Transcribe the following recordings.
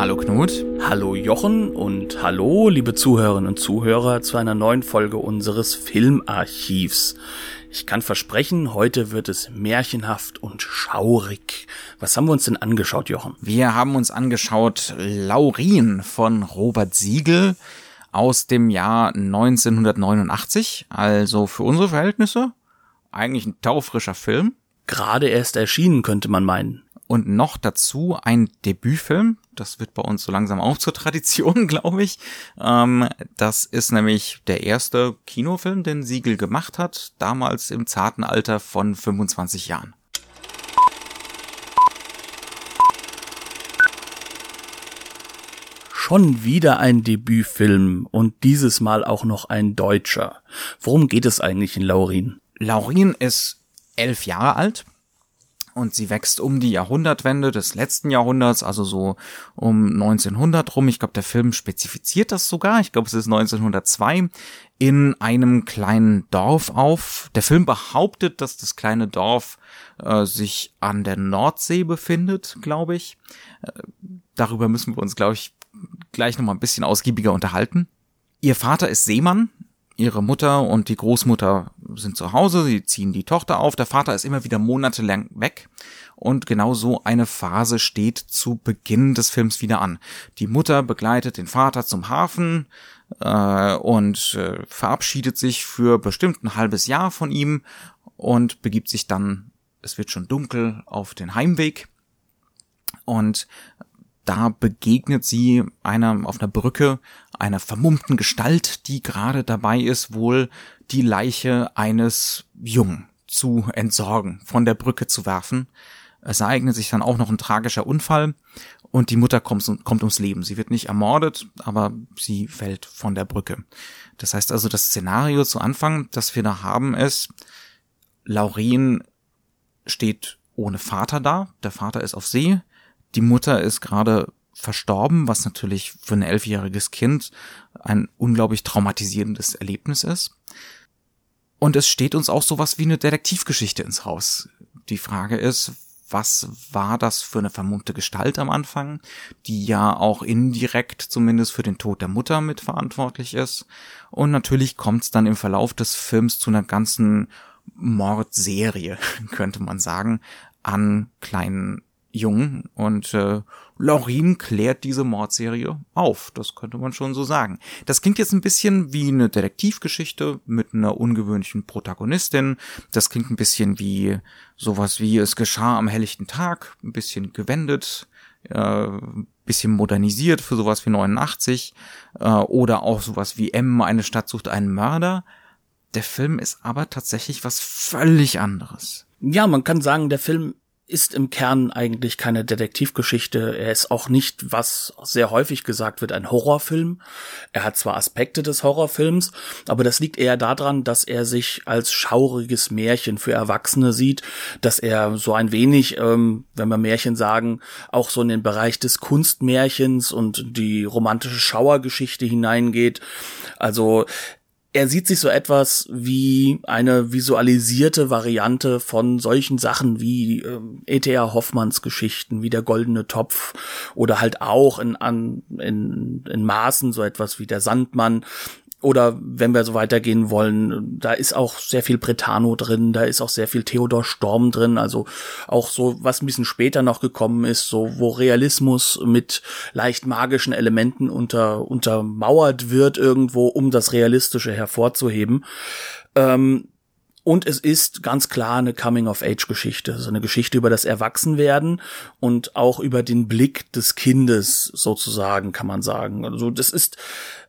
Hallo Knut. Hallo Jochen und hallo liebe Zuhörerinnen und Zuhörer zu einer neuen Folge unseres Filmarchivs. Ich kann versprechen, heute wird es märchenhaft und schaurig. Was haben wir uns denn angeschaut, Jochen? Wir haben uns angeschaut Laurin von Robert Siegel aus dem Jahr 1989. Also für unsere Verhältnisse eigentlich ein taufrischer Film. Gerade erst erschienen, könnte man meinen und noch dazu ein Debütfilm. Das wird bei uns so langsam auch zur Tradition, glaube ich. Ähm, das ist nämlich der erste Kinofilm, den Siegel gemacht hat, damals im zarten Alter von 25 Jahren. Schon wieder ein Debütfilm und dieses Mal auch noch ein deutscher. Worum geht es eigentlich in Laurin? Laurin ist elf Jahre alt und sie wächst um die Jahrhundertwende des letzten Jahrhunderts, also so um 1900 rum. Ich glaube, der Film spezifiziert das sogar. Ich glaube, es ist 1902 in einem kleinen Dorf auf. Der Film behauptet, dass das kleine Dorf äh, sich an der Nordsee befindet, glaube ich. Äh, darüber müssen wir uns, glaube ich, gleich noch mal ein bisschen ausgiebiger unterhalten. Ihr Vater ist Seemann, ihre Mutter und die Großmutter sind zu Hause, sie ziehen die Tochter auf, der Vater ist immer wieder monatelang weg und genau so eine Phase steht zu Beginn des Films wieder an. Die Mutter begleitet den Vater zum Hafen äh, und äh, verabschiedet sich für bestimmt ein halbes Jahr von ihm und begibt sich dann, es wird schon dunkel, auf den Heimweg und da begegnet sie einer auf einer Brücke einer vermummten Gestalt, die gerade dabei ist, wohl die Leiche eines Jungen zu entsorgen, von der Brücke zu werfen. Es ereignet sich dann auch noch ein tragischer Unfall und die Mutter kommt, kommt ums Leben. Sie wird nicht ermordet, aber sie fällt von der Brücke. Das heißt also, das Szenario zu Anfang, das wir da haben, ist, Laurin steht ohne Vater da. Der Vater ist auf See. Die Mutter ist gerade verstorben, was natürlich für ein elfjähriges Kind ein unglaublich traumatisierendes Erlebnis ist. Und es steht uns auch sowas wie eine Detektivgeschichte ins Haus. Die Frage ist, was war das für eine vermummte Gestalt am Anfang, die ja auch indirekt zumindest für den Tod der Mutter mitverantwortlich ist. Und natürlich kommt es dann im Verlauf des Films zu einer ganzen Mordserie, könnte man sagen, an kleinen jung und äh, Laurin klärt diese Mordserie auf. Das könnte man schon so sagen. Das klingt jetzt ein bisschen wie eine Detektivgeschichte mit einer ungewöhnlichen Protagonistin. Das klingt ein bisschen wie sowas wie es geschah am helllichten Tag, ein bisschen gewendet, äh, bisschen modernisiert für sowas wie 89 äh, oder auch sowas wie M, eine Stadt sucht einen Mörder. Der Film ist aber tatsächlich was völlig anderes. Ja, man kann sagen, der Film ist im Kern eigentlich keine Detektivgeschichte. Er ist auch nicht, was sehr häufig gesagt wird, ein Horrorfilm. Er hat zwar Aspekte des Horrorfilms, aber das liegt eher daran, dass er sich als schauriges Märchen für Erwachsene sieht, dass er so ein wenig, ähm, wenn wir Märchen sagen, auch so in den Bereich des Kunstmärchens und die romantische Schauergeschichte hineingeht. Also er sieht sich so etwas wie eine visualisierte Variante von solchen Sachen wie ähm, E.T.A. Hoffmanns Geschichten, wie der Goldene Topf oder halt auch in, an, in, in Maßen so etwas wie der Sandmann oder wenn wir so weitergehen wollen, da ist auch sehr viel Bretano drin, da ist auch sehr viel Theodor Storm drin, also auch so, was ein bisschen später noch gekommen ist, so wo Realismus mit leicht magischen Elementen unter, untermauert wird irgendwo, um das Realistische hervorzuheben. Ähm, Und es ist ganz klar eine Coming-of-Age-Geschichte, also eine Geschichte über das Erwachsenwerden und auch über den Blick des Kindes sozusagen, kann man sagen. Also das ist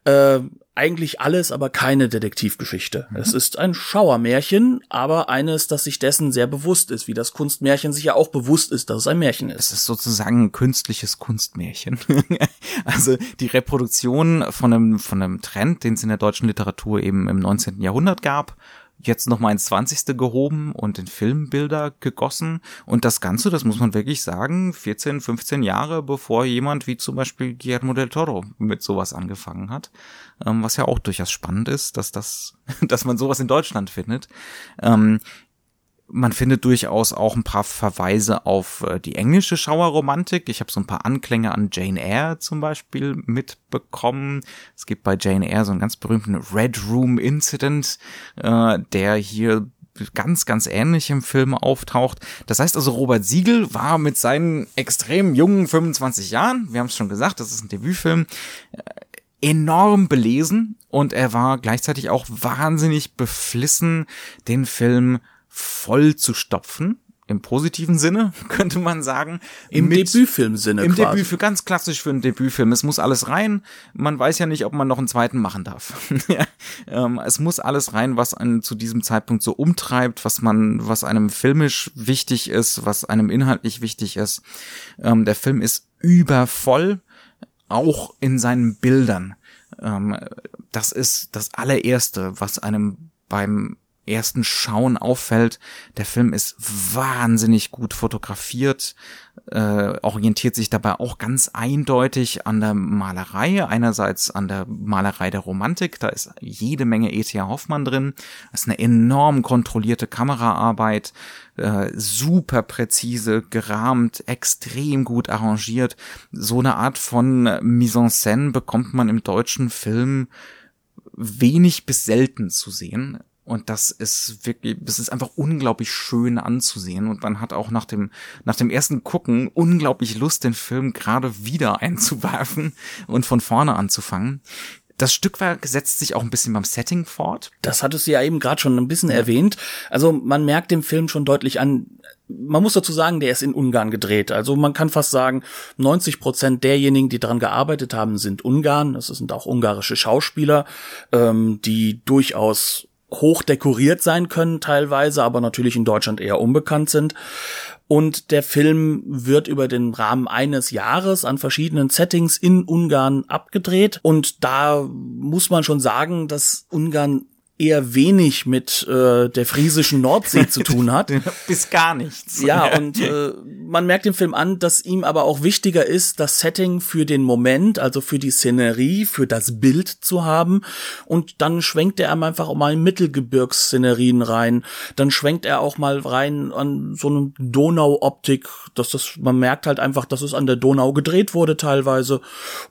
äh, eigentlich alles, aber keine Detektivgeschichte. Mhm. Es ist ein Schauermärchen, aber eines, das sich dessen sehr bewusst ist, wie das Kunstmärchen sich ja auch bewusst ist, dass es ein Märchen ist. Es ist sozusagen ein künstliches Kunstmärchen. also die Reproduktion von einem, von einem Trend, den es in der deutschen Literatur eben im 19. Jahrhundert gab, jetzt noch mal ins 20. gehoben und in Filmbilder gegossen. Und das Ganze, das muss man wirklich sagen, 14, 15 Jahre bevor jemand wie zum Beispiel Guillermo del Toro mit sowas angefangen hat. Ähm, was ja auch durchaus spannend ist, dass das, dass man sowas in Deutschland findet. Ähm, man findet durchaus auch ein paar Verweise auf äh, die englische Schauerromantik. Ich habe so ein paar Anklänge an Jane Eyre zum Beispiel mitbekommen. Es gibt bei Jane Eyre so einen ganz berühmten Red Room Incident, äh, der hier ganz, ganz ähnlich im Film auftaucht. Das heißt also, Robert Siegel war mit seinen extrem jungen 25 Jahren, wir haben es schon gesagt, das ist ein Debütfilm, äh, enorm belesen und er war gleichzeitig auch wahnsinnig beflissen, den Film voll zu stopfen. Im positiven Sinne, könnte man sagen. Im Debütfilm-Sinne. Im quasi. Debüt, ganz klassisch für einen Debütfilm. Es muss alles rein. Man weiß ja nicht, ob man noch einen zweiten machen darf. ähm, es muss alles rein, was einen zu diesem Zeitpunkt so umtreibt, was man, was einem filmisch wichtig ist, was einem inhaltlich wichtig ist. Ähm, der Film ist übervoll, auch in seinen Bildern. Ähm, das ist das allererste, was einem beim ersten Schauen auffällt, der Film ist wahnsinnig gut fotografiert, äh, orientiert sich dabei auch ganz eindeutig an der Malerei, einerseits an der Malerei der Romantik, da ist jede Menge E.T.A. Hoffmann drin, das ist eine enorm kontrollierte Kameraarbeit, äh, super präzise, gerahmt, extrem gut arrangiert, so eine Art von Mise en scène bekommt man im deutschen Film wenig bis selten zu sehen. Und das ist wirklich, das ist einfach unglaublich schön anzusehen. Und man hat auch nach dem, nach dem ersten Gucken unglaublich Lust, den Film gerade wieder einzuwerfen und von vorne anzufangen. Das Stückwerk setzt sich auch ein bisschen beim Setting fort. Das hattest du ja eben gerade schon ein bisschen ja. erwähnt. Also man merkt dem Film schon deutlich an, man muss dazu sagen, der ist in Ungarn gedreht. Also man kann fast sagen, 90 Prozent derjenigen, die daran gearbeitet haben, sind Ungarn. Das sind auch ungarische Schauspieler, ähm, die durchaus hoch dekoriert sein können teilweise, aber natürlich in Deutschland eher unbekannt sind. Und der Film wird über den Rahmen eines Jahres an verschiedenen Settings in Ungarn abgedreht. Und da muss man schon sagen, dass Ungarn eher wenig mit äh, der friesischen Nordsee zu tun hat. Bis gar nichts. Ja, und äh, man merkt dem Film an, dass ihm aber auch wichtiger ist, das Setting für den Moment, also für die Szenerie, für das Bild zu haben. Und dann schwenkt er einfach auch mal in Mittelgebirgsszenerien rein. Dann schwenkt er auch mal rein an so eine Donauoptik, dass das, man merkt halt einfach, dass es an der Donau gedreht wurde teilweise.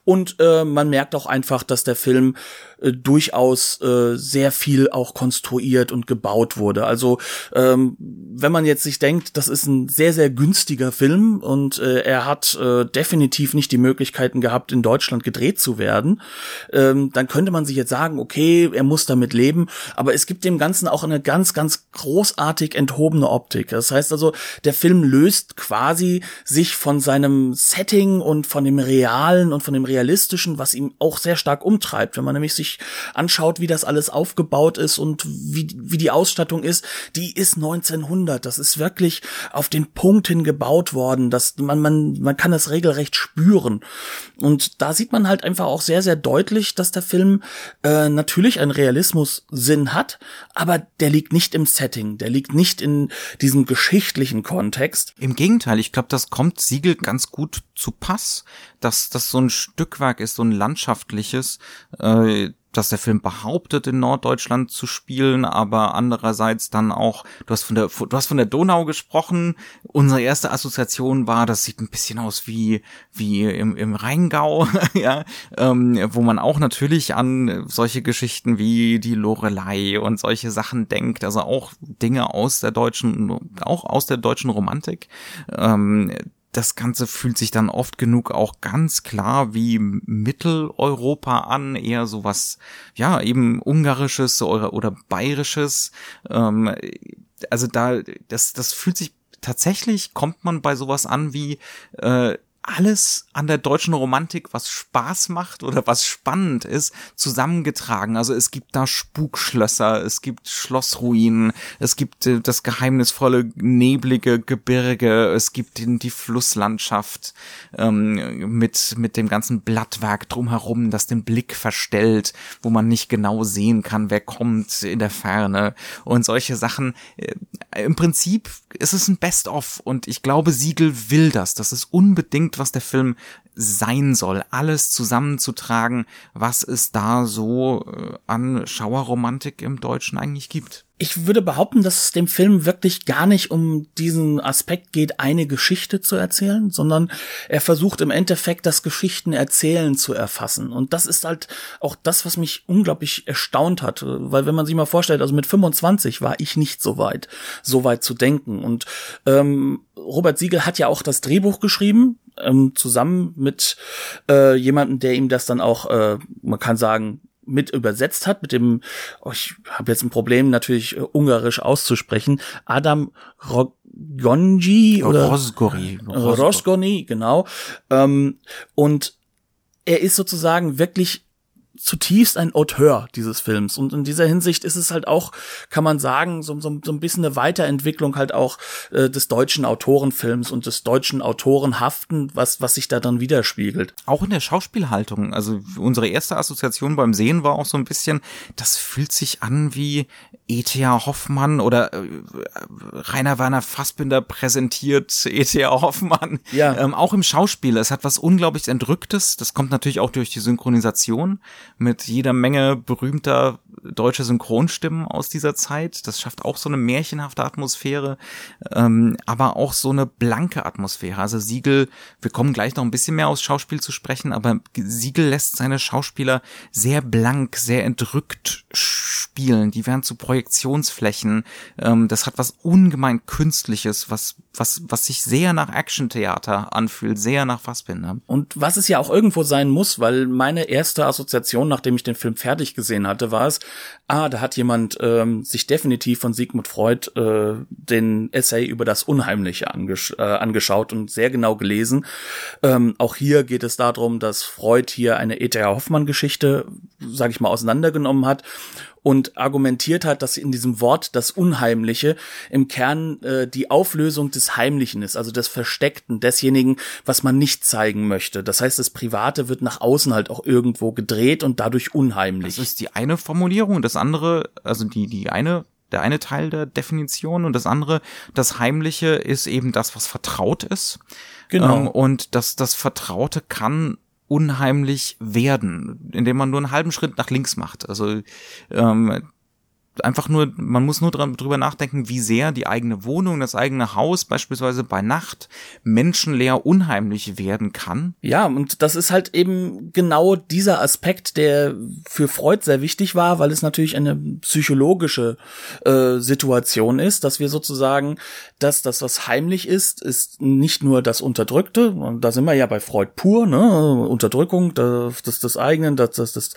Und äh, man merkt auch einfach, dass der Film äh, durchaus äh, sehr viel auch konstruiert und gebaut wurde. Also ähm, wenn man jetzt sich denkt, das ist ein sehr, sehr günstiger Film und äh, er hat äh, definitiv nicht die Möglichkeiten gehabt, in Deutschland gedreht zu werden, ähm, dann könnte man sich jetzt sagen, okay, er muss damit leben, aber es gibt dem Ganzen auch eine ganz, ganz großartig enthobene Optik. Das heißt also, der Film löst quasi sich von seinem Setting und von dem Realen und von dem Realistischen, was ihm auch sehr stark umtreibt. Wenn man nämlich sich anschaut, wie das alles aufgebaut ist und wie, wie die Ausstattung ist, die ist 1900. Das ist wirklich auf den Punkt hin gebaut worden. dass man, man, man kann das regelrecht spüren. Und da sieht man halt einfach auch sehr, sehr deutlich, dass der Film äh, natürlich einen Realismus-Sinn hat, aber der liegt nicht im Setting, der liegt nicht in diesem geschichtlichen Kontext. Im Gegenteil, ich glaube, das kommt Siegel ganz gut zu Pass, dass das so ein Stückwerk ist, so ein landschaftliches, äh, dass der Film behauptet, in Norddeutschland zu spielen, aber andererseits dann auch, du hast von der, du hast von der Donau gesprochen. Unsere erste Assoziation war, das sieht ein bisschen aus wie, wie im, im Rheingau, ja, ähm, wo man auch natürlich an solche Geschichten wie die Lorelei und solche Sachen denkt, also auch Dinge aus der deutschen, auch aus der deutschen Romantik. Ähm, das Ganze fühlt sich dann oft genug auch ganz klar wie Mitteleuropa an, eher sowas, ja, eben ungarisches oder, oder bayerisches. Ähm, also da, das, das fühlt sich tatsächlich, kommt man bei sowas an wie äh, alles an der deutschen Romantik, was Spaß macht oder was spannend ist, zusammengetragen. Also es gibt da Spukschlösser, es gibt Schlossruinen, es gibt äh, das geheimnisvolle, neblige Gebirge, es gibt die, Flusslandschaft ähm, mit, mit dem ganzen Blattwerk drumherum, das den Blick verstellt, wo man nicht genau sehen kann, wer kommt in der Ferne und solche Sachen. Äh, Im Prinzip ist es ein Best-of und ich glaube, Siegel will das. Das ist unbedingt unbedingt, was der Film sein soll, alles zusammenzutragen, was es da so äh, an Schauerromantik im Deutschen eigentlich gibt. Ich würde behaupten, dass es dem Film wirklich gar nicht um diesen Aspekt geht, eine Geschichte zu erzählen, sondern er versucht im Endeffekt das Geschichtenerzählen zu erfassen. Und das ist halt auch das, was mich unglaublich erstaunt hat. Weil wenn man sich mal vorstellt, also mit 25 war ich nicht so weit, so weit zu denken. Und ähm, Robert Siegel hat ja auch das Drehbuch geschrieben, ähm, zusammen mit äh, jemandem, der ihm das dann auch, äh, man kann sagen, mit übersetzt hat, mit dem, oh, ich habe jetzt ein Problem, natürlich äh, ungarisch auszusprechen, Adam Rogonji oder Rosgori. Rosgoni, genau. Ähm, und er ist sozusagen wirklich zutiefst ein Auteur dieses Films. Und in dieser Hinsicht ist es halt auch, kann man sagen, so, so, so ein bisschen eine Weiterentwicklung halt auch äh, des deutschen Autorenfilms und des deutschen Autorenhaften, was, was sich da dann widerspiegelt. Auch in der Schauspielhaltung. Also unsere erste Assoziation beim Sehen war auch so ein bisschen, das fühlt sich an wie E.T.A. Hoffmann oder äh, Rainer Werner Fassbinder präsentiert E.T.A. Hoffmann. Ja. Ähm, auch im Schauspiel. Es hat was unglaublich Entrücktes. Das kommt natürlich auch durch die Synchronisation mit jeder Menge berühmter deutscher Synchronstimmen aus dieser Zeit. Das schafft auch so eine märchenhafte Atmosphäre, ähm, aber auch so eine blanke Atmosphäre. Also Siegel, wir kommen gleich noch ein bisschen mehr aus Schauspiel zu sprechen, aber Siegel lässt seine Schauspieler sehr blank, sehr entrückt spielen. Die werden zu Projektionsflächen. Ähm, das hat was ungemein Künstliches, was, was, was sich sehr nach Actiontheater anfühlt, sehr nach Fassbinder. Und was es ja auch irgendwo sein muss, weil meine erste Assoziation, nachdem ich den Film fertig gesehen hatte, war es, ah, da hat jemand ähm, sich definitiv von Sigmund Freud äh, den Essay über das Unheimliche angesch äh, angeschaut und sehr genau gelesen. Ähm, auch hier geht es darum, dass Freud hier eine E.T.A. Hoffmann-Geschichte, sage ich mal, auseinandergenommen hat und argumentiert hat, dass in diesem Wort das Unheimliche im Kern äh, die Auflösung des Heimlichen ist, also des Versteckten, desjenigen, was man nicht zeigen möchte. Das heißt, das Private wird nach außen halt auch irgendwo gedreht und dadurch unheimlich. Das ist die eine Formulierung. Das andere, also die, die eine der eine Teil der Definition und das andere, das Heimliche ist eben das, was vertraut ist. Genau. Ähm, und das, das Vertraute kann unheimlich werden, indem man nur einen halben Schritt nach links macht. Also ähm, einfach nur, man muss nur drüber nachdenken, wie sehr die eigene Wohnung, das eigene Haus beispielsweise bei Nacht menschenleer unheimlich werden kann. Ja, und das ist halt eben genau dieser Aspekt, der für Freud sehr wichtig war, weil es natürlich eine psychologische äh, Situation ist, dass wir sozusagen, dass das, was heimlich ist, ist nicht nur das Unterdrückte, und da sind wir ja bei Freud pur, ne, Unterdrückung das, das des eigenen, das, das, das,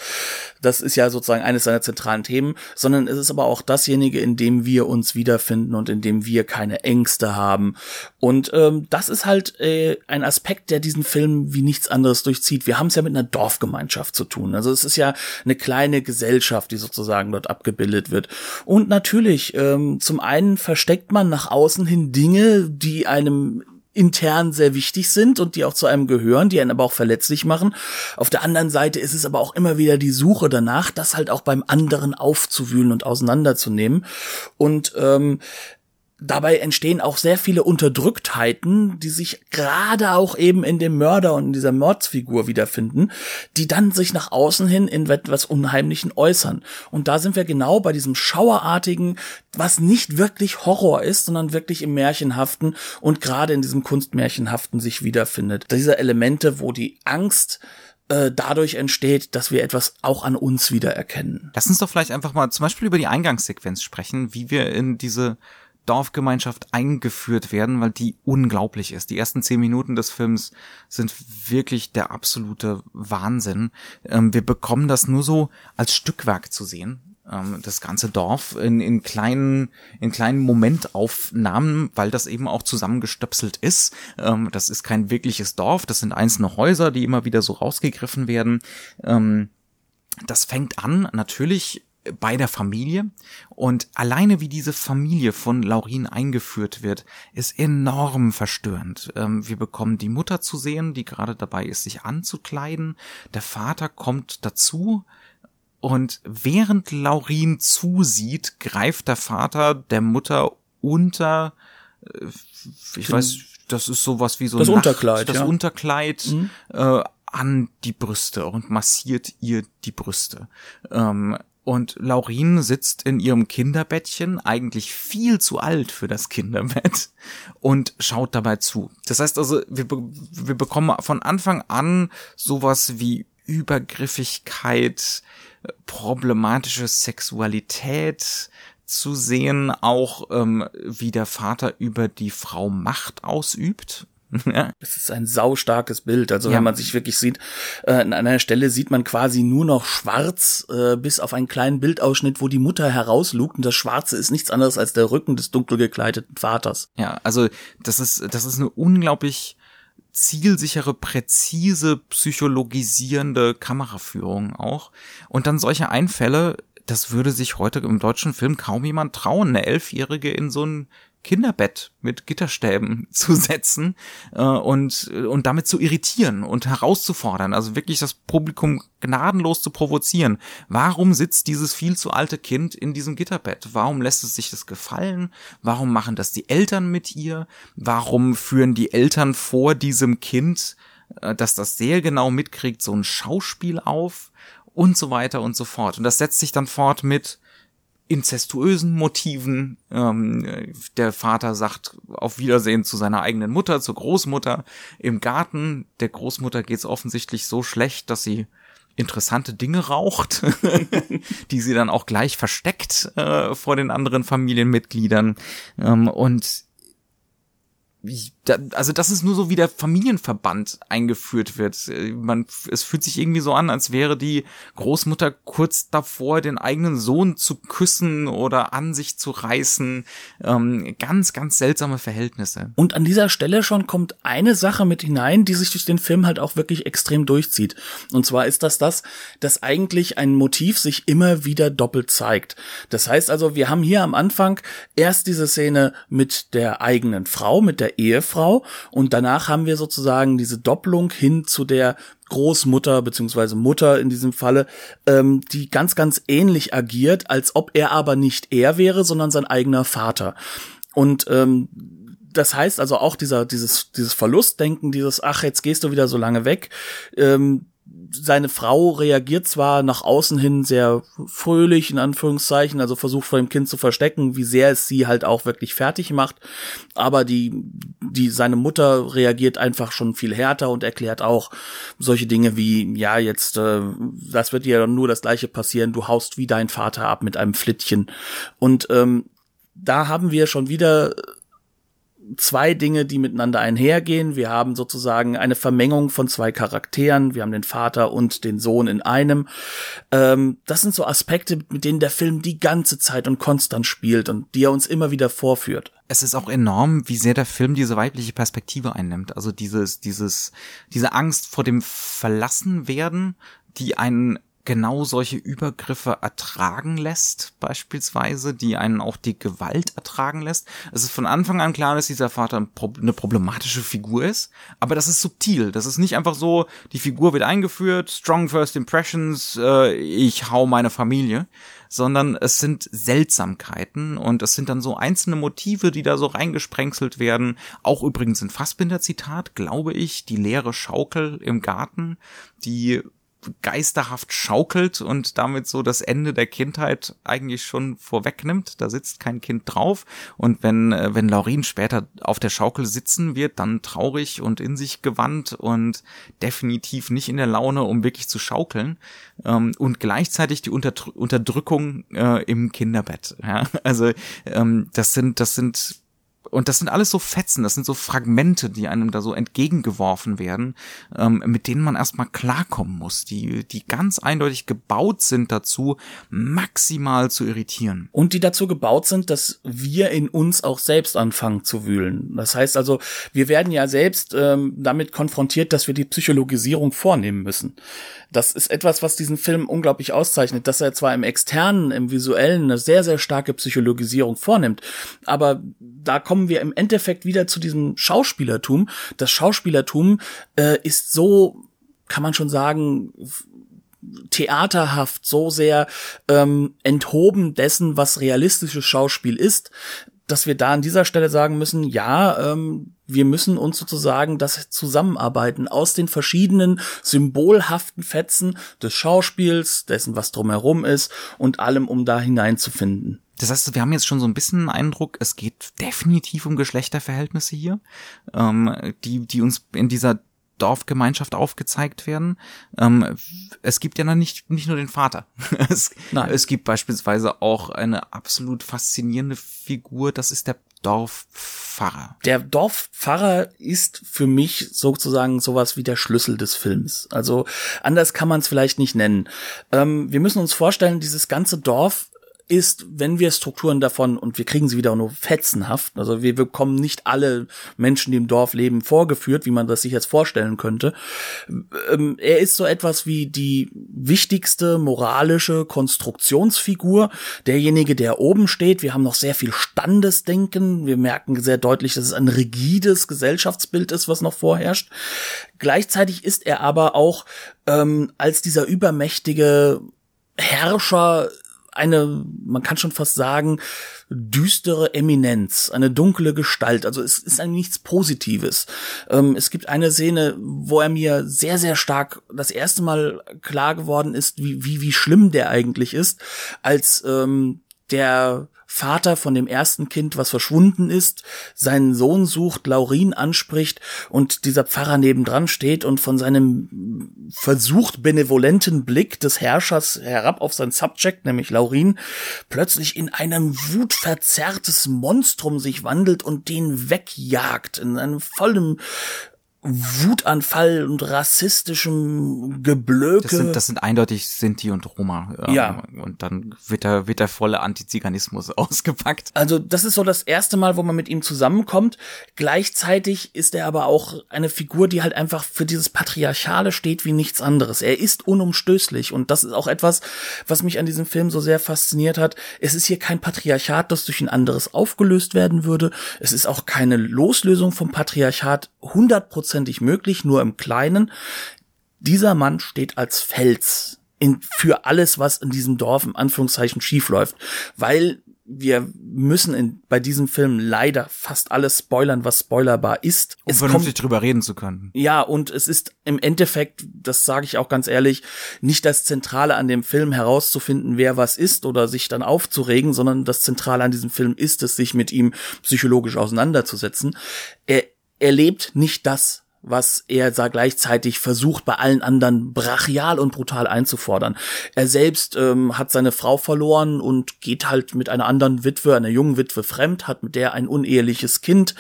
das ist ja sozusagen eines seiner zentralen Themen, sondern es ist aber auch dasjenige, in dem wir uns wiederfinden und in dem wir keine Ängste haben. Und ähm, das ist halt äh, ein Aspekt, der diesen Film wie nichts anderes durchzieht. Wir haben es ja mit einer Dorfgemeinschaft zu tun. Also es ist ja eine kleine Gesellschaft, die sozusagen dort abgebildet wird. Und natürlich, ähm, zum einen versteckt man nach außen hin Dinge, die einem intern sehr wichtig sind und die auch zu einem gehören, die einen aber auch verletzlich machen. Auf der anderen Seite ist es aber auch immer wieder die Suche danach, das halt auch beim anderen aufzuwühlen und auseinanderzunehmen. Und ähm, dabei entstehen auch sehr viele Unterdrücktheiten, die sich gerade auch eben in dem Mörder und in dieser Mordsfigur wiederfinden, die dann sich nach außen hin in etwas Unheimlichen äußern. Und da sind wir genau bei diesem Schauerartigen, was nicht wirklich Horror ist, sondern wirklich im Märchenhaften und gerade in diesem Kunstmärchenhaften sich wiederfindet. Diese Elemente, wo die Angst äh, dadurch entsteht, dass wir etwas auch an uns wiedererkennen. Lass uns doch vielleicht einfach mal zum Beispiel über die Eingangssequenz sprechen, wie wir in diese Dorfgemeinschaft eingeführt werden, weil die unglaublich ist. Die ersten zehn Minuten des Films sind wirklich der absolute Wahnsinn. Ähm, wir bekommen das nur so als Stückwerk zu sehen ähm, das ganze Dorf in, in kleinen in kleinen Momentaufnahmen, weil das eben auch zusammengestöpselt ist. Ähm, das ist kein wirkliches Dorf, das sind einzelne Häuser, die immer wieder so rausgegriffen werden. Ähm, das fängt an natürlich bei der Familie und alleine wie diese Familie von Laurin eingeführt wird, ist enorm verstörend. Ähm, wir bekommen die Mutter zu sehen, die gerade dabei ist, sich anzukleiden. Der Vater kommt dazu, und während Laurin zusieht, greift der Vater der Mutter unter, äh, ich weiß, das ist sowas wie so das Nacht, Unterkleid, das ja. Unterkleid Mhm. äh, an die Brüste und massiert ihr die Brüste. Ähm, und Laurin sitzt in ihrem Kinderbettchen, eigentlich viel zu alt für das Kinderbett, und schaut dabei zu. Das heißt also, wir, wir bekommen von Anfang an sowas wie Übergriffigkeit, problematische Sexualität zu sehen, auch ähm, wie der Vater über die Frau Macht ausübt. Ja, Das ist ein saustarkes Bild. Also Ja. wenn man sich wirklich sieht, äh, an einer Stelle sieht man quasi nur noch schwarz, äh, bis auf einen kleinen Bildausschnitt, wo die Mutter herauslugt. Und das Schwarze ist nichts anderes als der Rücken des dunkel gekleideten Vaters. Ja, also das ist, das ist eine unglaublich zielsichere, präzise, psychologisierende Kameraführung auch. Und dann solche Einfälle, das würde sich heute im deutschen Film kaum jemand trauen, eine Elfjährige in so ein Kinderbett mit Gitterstäben zu setzen äh, und, und damit zu irritieren und herauszufordern, also wirklich das Publikum gnadenlos zu provozieren. Warum sitzt dieses viel zu alte Kind in diesem Gitterbett? Warum lässt es sich das gefallen? Warum machen das die Eltern mit ihr? Warum führen die Eltern vor diesem Kind, äh, dass das sehr genau mitkriegt, so ein Schauspiel auf? Und so weiter und so fort. Und das setzt sich dann fort mit inzestuösen Motiven. Ähm, der Vater sagt auf Wiedersehen zu seiner eigenen Mutter, zur Großmutter im Garten. Der Großmutter geht's offensichtlich so schlecht, dass sie interessante Dinge raucht, die sie dann auch gleich versteckt äh, vor den anderen Familienmitgliedern. Ähm, und ich, da, also das ist nur so, wie der Familienverband eingeführt wird. Man, es fühlt sich irgendwie so an, als wäre die Großmutter kurz davor, den eigenen Sohn zu küssen oder an sich zu reißen. Ähm, ganz, ganz seltsame Verhältnisse. Und an dieser Stelle schon kommt eine Sache mit hinein, die sich durch den Film halt auch wirklich extrem durchzieht. Und zwar ist das das, dass eigentlich ein Motiv sich immer wieder doppelt zeigt. Das heißt also, wir haben hier am Anfang erst diese Szene mit der eigenen Frau, mit der Ehefrau und danach haben wir sozusagen diese Doppelung hin zu der Großmutter beziehungsweise Mutter in diesem Falle, ähm, die ganz, ganz ähnlich agiert, als ob er aber nicht er wäre, sondern sein eigener Vater. Und ähm, das heißt also auch dieser, dieses, dieses Verlustdenken, dieses, ach, jetzt gehst du wieder so lange weg, ähm, seine Frau reagiert zwar nach außen hin sehr fröhlich, in Anführungszeichen, also versucht vor dem Kind zu verstecken, wie sehr es sie halt auch wirklich fertig macht, aber die, die, seine Mutter reagiert einfach schon viel härter und erklärt auch solche Dinge wie, ja, jetzt, äh, das wird dir nur das gleiche passieren, du haust wie dein Vater ab mit einem Flittchen. Und ähm, da haben wir schon wieder zwei Dinge, die miteinander einhergehen. Wir haben sozusagen eine Vermengung von zwei Charakteren. Wir haben den Vater und den Sohn in einem. Ähm, das sind so Aspekte, mit denen der Film die ganze Zeit und konstant spielt und die er uns immer wieder vorführt. Es ist auch enorm, wie sehr der Film diese weibliche Perspektive einnimmt. Also dieses, dieses, diese Angst vor dem Verlassenwerden, die einen genau solche Übergriffe ertragen lässt, beispielsweise, die einen auch die Gewalt ertragen lässt. Es ist von Anfang an klar, dass dieser Vater eine problematische Figur ist, aber das ist subtil. Das ist nicht einfach so, die Figur wird eingeführt, strong first impressions, äh, ich hau meine Familie, sondern es sind Seltsamkeiten und es sind dann so einzelne Motive, die da so reingesprenkselt werden. Auch übrigens ein Fassbinder-Zitat, glaube ich, die leere Schaukel im Garten, die geisterhaft schaukelt und damit so das Ende der Kindheit eigentlich schon vorwegnimmt. Da sitzt kein Kind drauf. Und wenn, äh, wenn Laurin später auf der Schaukel sitzen wird, dann traurig und in sich gewandt und definitiv nicht in der Laune, um wirklich zu schaukeln. Ähm, und gleichzeitig die Unterdrückung äh, im Kinderbett. Ja? Also ähm, das sind, das sind und das sind alles so Fetzen, das sind so Fragmente, die einem da so entgegengeworfen werden, ähm, mit denen man erstmal klarkommen muss, die, die ganz eindeutig gebaut sind dazu, maximal zu irritieren. Und die dazu gebaut sind, dass wir in uns auch selbst anfangen zu wühlen. Das heißt also, wir werden ja selbst ähm, damit konfrontiert, dass wir die Psychologisierung vornehmen müssen. Das ist etwas, was diesen Film unglaublich auszeichnet, dass er zwar im externen, im visuellen eine sehr, sehr starke Psychologisierung vornimmt, aber da kommen wir im Endeffekt wieder zu diesem Schauspielertum. Das Schauspielertum äh, ist so, kann man schon sagen, theaterhaft, so sehr ähm, enthoben dessen, was realistisches Schauspiel ist, dass wir da an dieser Stelle sagen müssen, ja, ähm, wir müssen uns sozusagen das zusammenarbeiten aus den verschiedenen symbolhaften Fetzen des Schauspiels, dessen, was drumherum ist und allem, um da hineinzufinden. Das heißt, wir haben jetzt schon so ein bisschen einen Eindruck, es geht definitiv um Geschlechterverhältnisse hier, ähm, die, die uns in dieser Dorfgemeinschaft aufgezeigt werden. Ähm, es gibt ja dann nicht, nicht nur den Vater. es, Nein. es gibt beispielsweise auch eine absolut faszinierende Figur, das ist der Dorfpfarrer. Der Dorfpfarrer ist für mich sozusagen sowas wie der Schlüssel des Films. Also anders kann man es vielleicht nicht nennen. Ähm, wir müssen uns vorstellen, dieses ganze Dorf ist, wenn wir Strukturen davon, und wir kriegen sie wieder nur fetzenhaft, also wir bekommen nicht alle Menschen, die im Dorf leben, vorgeführt, wie man das sich jetzt vorstellen könnte. Ähm, er ist so etwas wie die wichtigste moralische Konstruktionsfigur, derjenige, der oben steht. Wir haben noch sehr viel Standesdenken. Wir merken sehr deutlich, dass es ein rigides Gesellschaftsbild ist, was noch vorherrscht. Gleichzeitig ist er aber auch ähm, als dieser übermächtige Herrscher eine, man kann schon fast sagen, düstere Eminenz, eine dunkle Gestalt. Also es ist eigentlich nichts Positives. Ähm, es gibt eine Szene, wo er mir sehr, sehr stark das erste Mal klar geworden ist, wie, wie, wie schlimm der eigentlich ist, als ähm, der Vater von dem ersten Kind, was verschwunden ist, seinen Sohn sucht, Laurin anspricht und dieser Pfarrer nebendran steht und von seinem versucht benevolenten Blick des Herrschers herab auf sein Subject, nämlich Laurin, plötzlich in einem wutverzerrtes Monstrum sich wandelt und den wegjagt in einem vollen Wutanfall und rassistischem Geblöke. Das sind, das sind eindeutig Sinti und Roma. Ja. Und dann wird der, wird der volle Antiziganismus ausgepackt. Also das ist so das erste Mal, wo man mit ihm zusammenkommt. Gleichzeitig ist er aber auch eine Figur, die halt einfach für dieses Patriarchale steht wie nichts anderes. Er ist unumstößlich und das ist auch etwas, was mich an diesem Film so sehr fasziniert hat. Es ist hier kein Patriarchat, das durch ein anderes aufgelöst werden würde. Es ist auch keine Loslösung vom Patriarchat 100 hundertprozentig möglich, nur im Kleinen. Dieser Mann steht als Fels in, für alles, was in diesem Dorf im Anführungszeichen schief läuft, weil wir müssen in, bei diesem Film leider fast alles spoilern, was spoilerbar ist. Um es vernünftig kommt, drüber reden zu können. Ja, und es ist im Endeffekt, das sage ich auch ganz ehrlich, nicht das Zentrale an dem Film herauszufinden, wer was ist oder sich dann aufzuregen, sondern das Zentrale an diesem Film ist es, sich mit ihm psychologisch auseinanderzusetzen. Er erlebt nicht das, was er da gleichzeitig versucht, bei allen anderen brachial und brutal einzufordern. Er selbst ähm, hat seine Frau verloren und geht halt mit einer anderen Witwe, einer jungen Witwe fremd, hat mit der ein uneheliches Kind.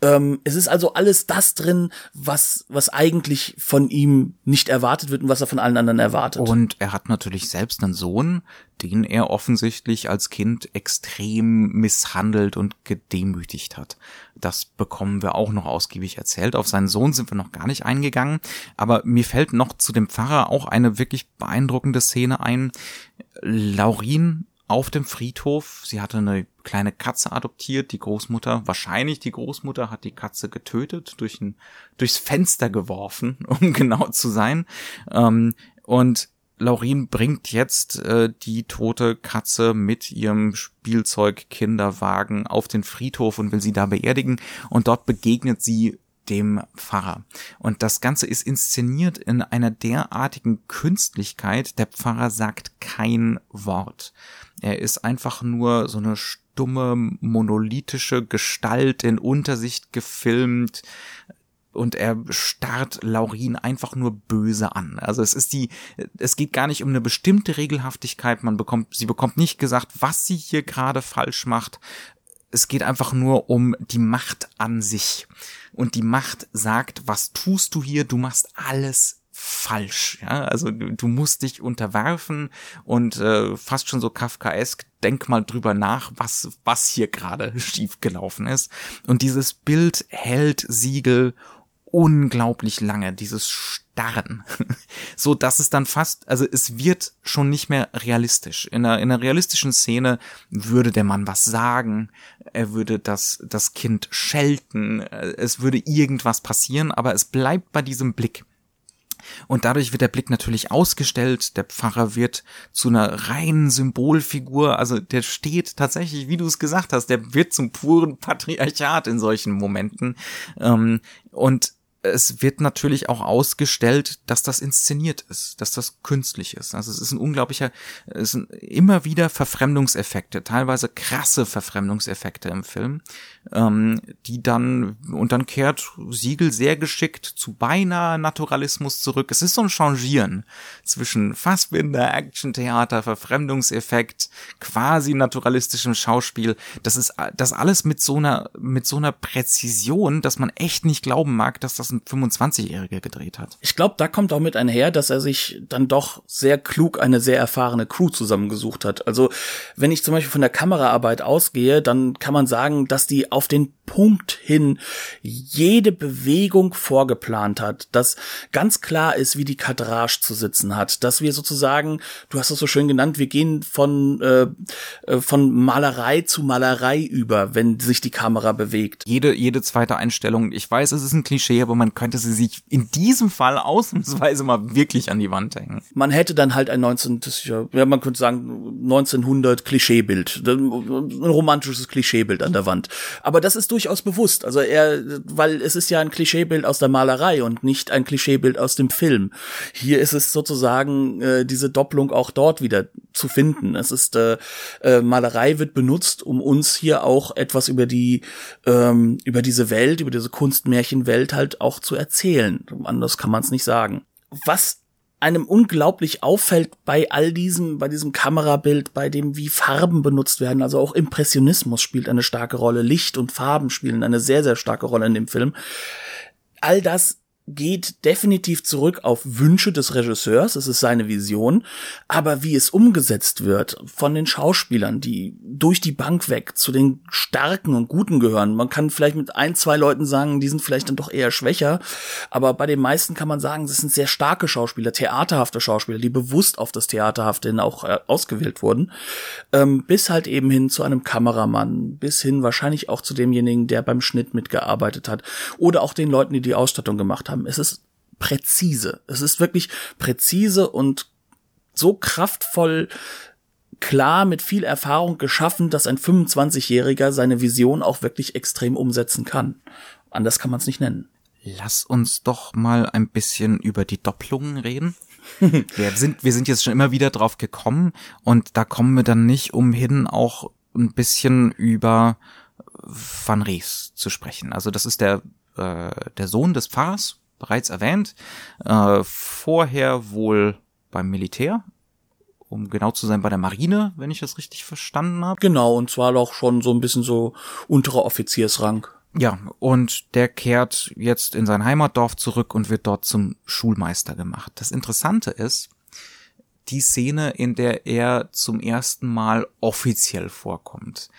Ähm, es ist also alles das drin, was, was eigentlich von ihm nicht erwartet wird und was er von allen anderen erwartet. Und er hat natürlich selbst einen Sohn, den er offensichtlich als Kind extrem misshandelt und gedemütigt hat. Das bekommen wir auch noch ausgiebig erzählt. Auf seinen Sohn sind wir noch gar nicht eingegangen, aber mir fällt noch zu dem Pfarrer auch eine wirklich beeindruckende Szene ein. Laurin auf dem Friedhof. Sie hatte eine kleine Katze adoptiert. Die Großmutter, wahrscheinlich die Großmutter, hat die Katze getötet, durch ein, durchs Fenster geworfen, um genau zu sein. Ähm, und Laurin bringt jetzt äh, die tote Katze mit ihrem Spielzeug Kinderwagen auf den Friedhof und will sie da beerdigen und dort begegnet sie dem Pfarrer. Und das Ganze ist inszeniert in einer derartigen Künstlichkeit. Der Pfarrer sagt kein Wort. Er ist einfach nur so eine stumme, monolithische Gestalt in Untersicht gefilmt und er starrt Laurin einfach nur böse an. Also es ist die, es geht gar nicht um eine bestimmte Regelhaftigkeit. Man bekommt, sie bekommt nicht gesagt, was sie hier gerade falsch macht. Es geht einfach nur um die Macht an sich. Und die Macht sagt, was tust du hier? Du machst alles falsch. Ja, also du, du musst dich unterwerfen und äh, fast schon so Kafkaesk. Denk mal drüber nach, was was hier gerade schiefgelaufen ist. Und dieses Bild hält Siegel unglaublich lange, dieses Starren. so dass es dann fast, also es wird schon nicht mehr realistisch. In einer, in einer realistischen Szene würde der Mann was sagen, er würde das, das Kind schelten, es würde irgendwas passieren, aber es bleibt bei diesem Blick. Und dadurch wird der Blick natürlich ausgestellt. Der Pfarrer wird zu einer reinen Symbolfigur. Also der steht tatsächlich, wie du es gesagt hast, der wird zum puren Patriarchat in solchen Momenten. Ähm, und es wird natürlich auch ausgestellt, dass das inszeniert ist, dass das künstlich ist. Also es ist ein unglaublicher, es sind immer wieder Verfremdungseffekte, teilweise krasse Verfremdungseffekte im Film, ähm, die dann, und dann kehrt Siegel sehr geschickt zu beinahe Naturalismus zurück. Es ist so ein Changieren zwischen Fassbinder, Action-Theater, Verfremdungseffekt, quasi naturalistischem Schauspiel. Das ist, das alles mit so einer, mit so einer Präzision, dass man echt nicht glauben mag, dass das ein 25-Jähriger gedreht hat. Ich glaube, da kommt auch mit einher, dass er sich dann doch sehr klug eine sehr erfahrene Crew zusammengesucht hat. Also, wenn ich zum Beispiel von der Kameraarbeit ausgehe, dann kann man sagen, dass die auf den Punkt hin jede Bewegung vorgeplant hat, dass ganz klar ist, wie die Kadrage zu sitzen hat, dass wir sozusagen, du hast es so schön genannt, wir gehen von äh, äh, von Malerei zu Malerei über, wenn sich die Kamera bewegt. Jede jede zweite Einstellung, ich weiß, es ist ein Klischee, aber man könnte sie sich in diesem Fall ausnahmsweise mal wirklich an die Wand hängen. Man hätte dann halt ein 19, ja, man könnte sagen 1900 Klischeebild, ein romantisches Klischeebild an der Wand. Aber das ist durchaus bewusst. Also er, weil es ist ja ein Klischeebild aus der Malerei und nicht ein Klischeebild aus dem Film. Hier ist es sozusagen äh, diese Doppelung auch dort wieder zu finden. Es ist äh, äh, Malerei wird benutzt, um uns hier auch etwas über die ähm, über diese Welt, über diese Kunstmärchenwelt halt auch zu erzählen. Anders kann man es nicht sagen. Was einem unglaublich auffällt bei all diesem, bei diesem Kamerabild, bei dem, wie Farben benutzt werden. Also auch Impressionismus spielt eine starke Rolle. Licht und Farben spielen eine sehr, sehr starke Rolle in dem Film. All das geht definitiv zurück auf Wünsche des Regisseurs, es ist seine Vision, aber wie es umgesetzt wird von den Schauspielern, die durch die Bank weg zu den starken und guten gehören. Man kann vielleicht mit ein, zwei Leuten sagen, die sind vielleicht dann doch eher schwächer, aber bei den meisten kann man sagen, das sind sehr starke Schauspieler, theaterhafte Schauspieler, die bewusst auf das Theaterhafte hin auch äh, ausgewählt wurden, ähm, bis halt eben hin zu einem Kameramann, bis hin wahrscheinlich auch zu demjenigen, der beim Schnitt mitgearbeitet hat. Oder auch den Leuten, die die Ausstattung gemacht haben haben. Es ist präzise. Es ist wirklich präzise und so kraftvoll klar mit viel Erfahrung geschaffen, dass ein 25-Jähriger seine Vision auch wirklich extrem umsetzen kann. Anders kann man es nicht nennen. Lass uns doch mal ein bisschen über die Doppelungen reden. wir sind, wir sind jetzt schon immer wieder drauf gekommen und da kommen wir dann nicht umhin, auch ein bisschen über Van Ries zu sprechen. Also das ist der, äh, der Sohn des Pfarrers bereits erwähnt, äh, vorher wohl beim Militär, um genau zu sein bei der Marine, wenn ich das richtig verstanden habe. Genau, und zwar auch schon so ein bisschen so unterer Offiziersrang. Ja, und der kehrt jetzt in sein Heimatdorf zurück und wird dort zum Schulmeister gemacht. Das Interessante ist, die Szene, in der er zum ersten Mal offiziell vorkommt.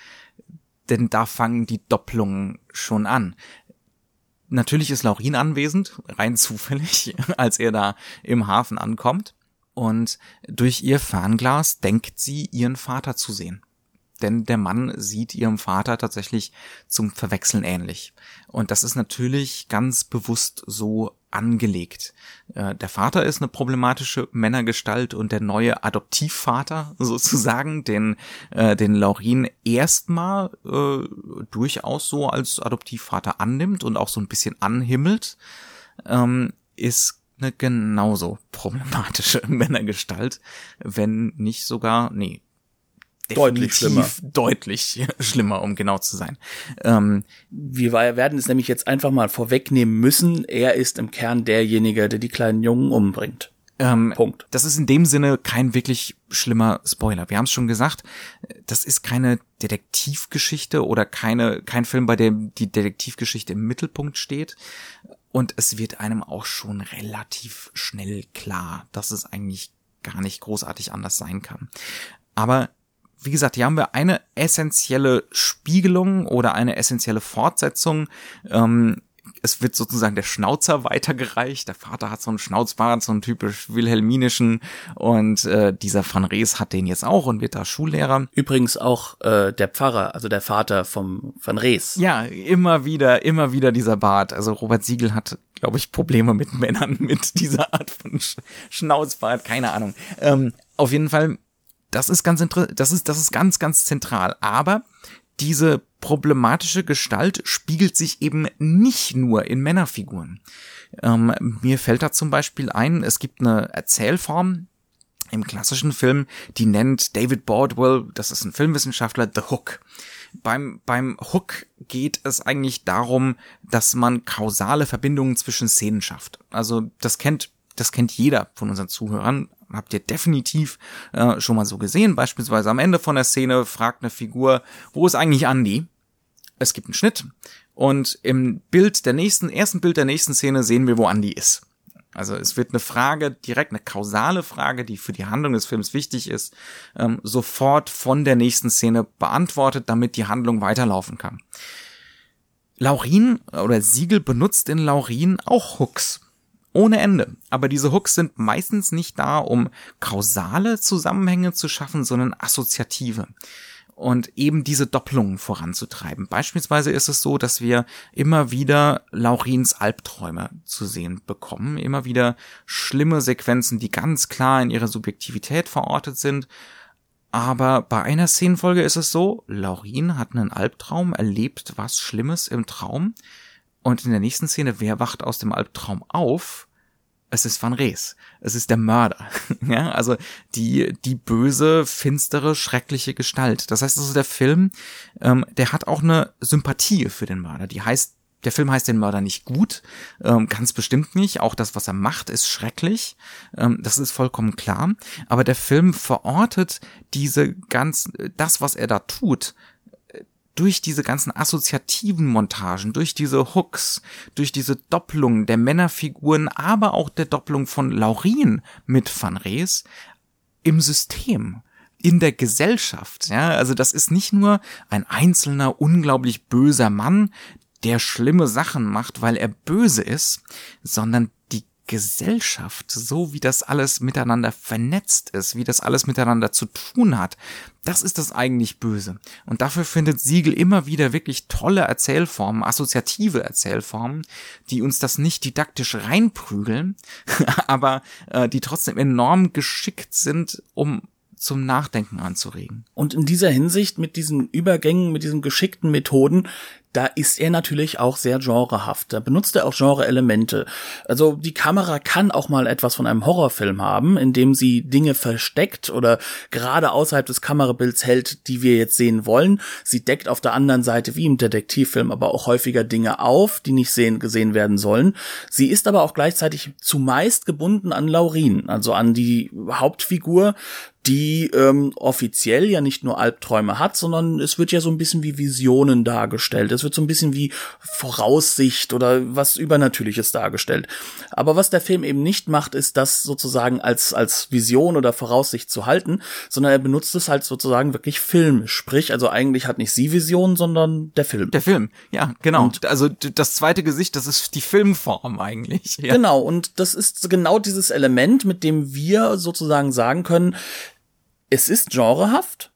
Denn da fangen die Doppelungen schon an. Natürlich ist Laurin anwesend, rein zufällig, als er da im Hafen ankommt. Und durch ihr Fernglas denkt sie, ihren Vater zu sehen. Denn der Mann sieht ihrem Vater tatsächlich zum Verwechseln ähnlich. Und das ist natürlich ganz bewusst so angelegt. Äh, der Vater ist eine problematische Männergestalt und der neue Adoptivvater sozusagen, den, äh, den Laurin erstmal äh, durchaus so als Adoptivvater annimmt und auch so ein bisschen anhimmelt, ähm, ist eine genauso problematische Männergestalt, wenn nicht sogar, nee, deutlich schlimmer. Deutlich schlimmer, um genau zu sein. Ähm, wir werden es nämlich jetzt einfach mal vorwegnehmen müssen. Er ist im Kern derjenige, der die kleinen Jungen umbringt. Ähm, Punkt. Das ist in dem Sinne kein wirklich schlimmer Spoiler. Wir haben es schon gesagt, das ist keine Detektivgeschichte oder keine kein Film, bei dem die Detektivgeschichte im Mittelpunkt steht. Und es wird einem auch schon relativ schnell klar, dass es eigentlich gar nicht großartig anders sein kann. Aber wie gesagt, hier haben wir eine essentielle Spiegelung oder eine essentielle Fortsetzung. Ähm, es wird sozusagen der Schnauzer weitergereicht. Der Vater hat so einen Schnauzbart, so einen typisch wilhelminischen und äh, dieser Van Rees hat den jetzt auch und wird da Schullehrer. Übrigens auch äh, der Pfarrer, also der Vater vom Van Rees. Ja, immer wieder, immer wieder dieser Bart. Also Robert Siegel hat glaube ich, Probleme mit Männern mit dieser Art von Sch Schnauzbart, keine Ahnung. Ähm, auf jeden Fall das ist ganz das ist, das ist ganz, ganz zentral. Aber diese problematische Gestalt spiegelt sich eben nicht nur in Männerfiguren. Ähm, mir fällt da zum Beispiel ein, es gibt eine Erzählform im klassischen Film, die nennt David Baldwell, das ist ein Filmwissenschaftler, The Hook. Beim, beim Hook geht es eigentlich darum, dass man kausale Verbindungen zwischen Szenen schafft. Also das kennt das kennt jeder von unseren Zuhörern habt ihr definitiv äh, schon mal so gesehen. Beispielsweise am Ende von der Szene fragt eine Figur, wo ist eigentlich Andy? Es gibt einen Schnitt und im Bild der nächsten, ersten Bild der nächsten Szene sehen wir, wo Andy ist. Also es wird eine Frage, direkt eine kausale Frage, die für die Handlung des Films wichtig ist, ähm, sofort von der nächsten Szene beantwortet, damit die Handlung weiterlaufen kann. Laurin oder Siegel benutzt in Laurin auch Hooks ohne Ende. Aber diese Hooks sind meistens nicht da, um kausale Zusammenhänge zu schaffen, sondern assoziative und eben diese Doppelungen voranzutreiben. Beispielsweise ist es so, dass wir immer wieder Laurins Albträume zu sehen bekommen, immer wieder schlimme Sequenzen, die ganz klar in ihrer Subjektivität verortet sind. Aber bei einer Szenenfolge ist es so, Laurin hat einen Albtraum, erlebt was Schlimmes im Traum und in der nächsten Szene, wer wacht aus dem Albtraum auf? Es ist Van Rees. Es ist der Mörder. ja, also die, die böse, finstere, schreckliche Gestalt. Das heißt also, der Film, ähm, der hat auch eine Sympathie für den Mörder. Die heißt, der Film heißt den Mörder nicht gut, ähm, ganz bestimmt nicht. Auch das, was er macht, ist schrecklich. Ähm, das ist vollkommen klar. Aber der Film verortet diese ganz, das, was er da tut, durch diese ganzen assoziativen Montagen, durch diese Hooks, durch diese Doppelung der Männerfiguren, aber auch der Doppelung von Laurin mit Van Rees im System in der Gesellschaft, ja, also das ist nicht nur ein einzelner unglaublich böser Mann, der schlimme Sachen macht, weil er böse ist, sondern Gesellschaft, so wie das alles miteinander vernetzt ist, wie das alles miteinander zu tun hat, das ist das eigentlich Böse. Und dafür findet Siegel immer wieder wirklich tolle Erzählformen, assoziative Erzählformen, die uns das nicht didaktisch reinprügeln, aber äh, die trotzdem enorm geschickt sind, um zum Nachdenken anzuregen. Und in dieser Hinsicht mit diesen Übergängen, mit diesen geschickten Methoden, da ist er natürlich auch sehr genrehaft. Da benutzt er auch Genre-Elemente. Also die Kamera kann auch mal etwas von einem Horrorfilm haben, indem sie Dinge versteckt oder gerade außerhalb des Kamerabilds hält, die wir jetzt sehen wollen. Sie deckt auf der anderen Seite, wie im Detektivfilm, aber auch häufiger Dinge auf, die nicht sehen, gesehen werden sollen. Sie ist aber auch gleichzeitig zumeist gebunden an Laurin, also an die Hauptfigur, die ähm, offiziell ja nicht nur Albträume hat, sondern es wird ja so ein bisschen wie Visionen dargestellt. Es wird so ein bisschen wie Voraussicht oder was Übernatürliches dargestellt. Aber was der Film eben nicht macht, ist das sozusagen als, als Vision oder Voraussicht zu halten, sondern er benutzt es halt sozusagen wirklich filmisch. Sprich, also eigentlich hat nicht sie Vision, sondern der Film. Der Film, ja, genau. Und also das zweite Gesicht, das ist die Filmform eigentlich. Ja. Genau, und das ist genau dieses Element, mit dem wir sozusagen sagen können, es ist genrehaft,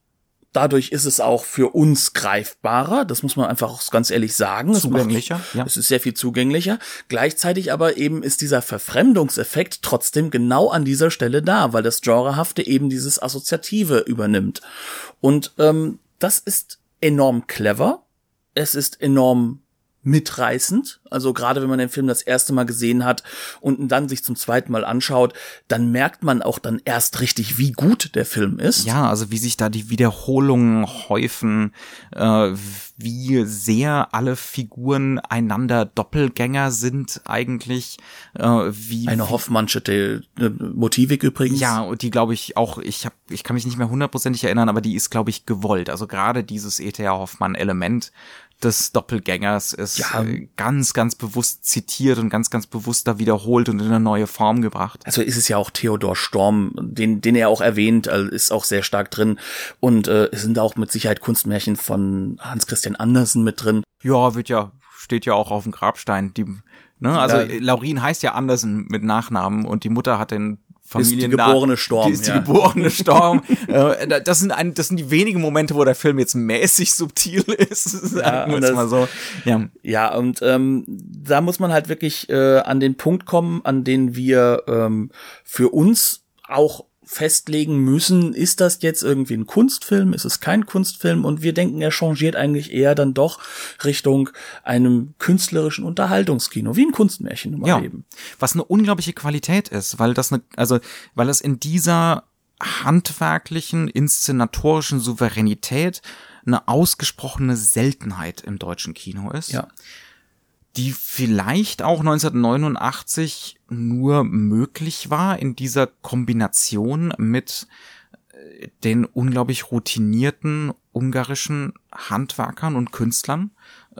dadurch ist es auch für uns greifbarer. Das muss man einfach auch ganz ehrlich sagen. Zugänglicher, es macht, ja. Es ist sehr viel zugänglicher. Gleichzeitig aber eben ist dieser Verfremdungseffekt trotzdem genau an dieser Stelle da, weil das Genrehafte eben dieses Assoziative übernimmt. Und ähm, das ist enorm clever. Es ist enorm mitreißend. Also gerade wenn man den Film das erste Mal gesehen hat und dann sich zum zweiten Mal anschaut, dann merkt man auch dann erst richtig, wie gut der Film ist. Ja, also wie sich da die Wiederholungen häufen, äh, wie sehr alle Figuren einander Doppelgänger sind eigentlich, äh, wie eine Hoffmannsche äh, Motivik übrigens. Ja, und die glaube ich auch, ich habe, ich kann mich nicht mehr hundertprozentig erinnern, aber die ist glaube ich gewollt. Also gerade dieses E.T.A. Hoffmann Element des Doppelgängers ist ja. Äh, ganz, ganz bewusst zitiert und ganz, ganz bewusst da wiederholt und in eine neue Form gebracht. Also ist es ja auch Theodor Storm, den, den er auch erwähnt, also ist auch sehr stark drin. Und äh, es sind auch mit Sicherheit Kunstmärchen von Hans Christian Andersen mit drin. Ja, wird ja, steht ja auch auf dem Grabstein. Die, ne, also ja. Laurin heißt ja Andersen mit Nachnamen und die Mutter hat den Familien. Ist die geborene Storm. Die ist die ja. geborene Storm. Äh, das sind ein, das sind die wenigen Momente, wo der Film jetzt mäßig subtil ist. Ja, und das, mal so. Ja, ja und ähm, da muss man halt wirklich äh, an den Punkt kommen, an den wir ähm, für uns auch festlegen müssen, ist das jetzt irgendwie ein Kunstfilm, ist es kein Kunstfilm und wir denken, er changiert eigentlich eher dann doch Richtung einem künstlerischen Unterhaltungskino, wie ein Kunstmärchen im ja, Leben. Was eine unglaubliche Qualität ist, weil das eine, also, weil es in dieser handwerklichen, inszenatorischen Souveränität eine ausgesprochene Seltenheit im deutschen Kino ist. Ja die vielleicht auch 1989 nur möglich war in dieser Kombination mit äh, den unglaublich routinierten ungarischen Handwerkern und Künstlern.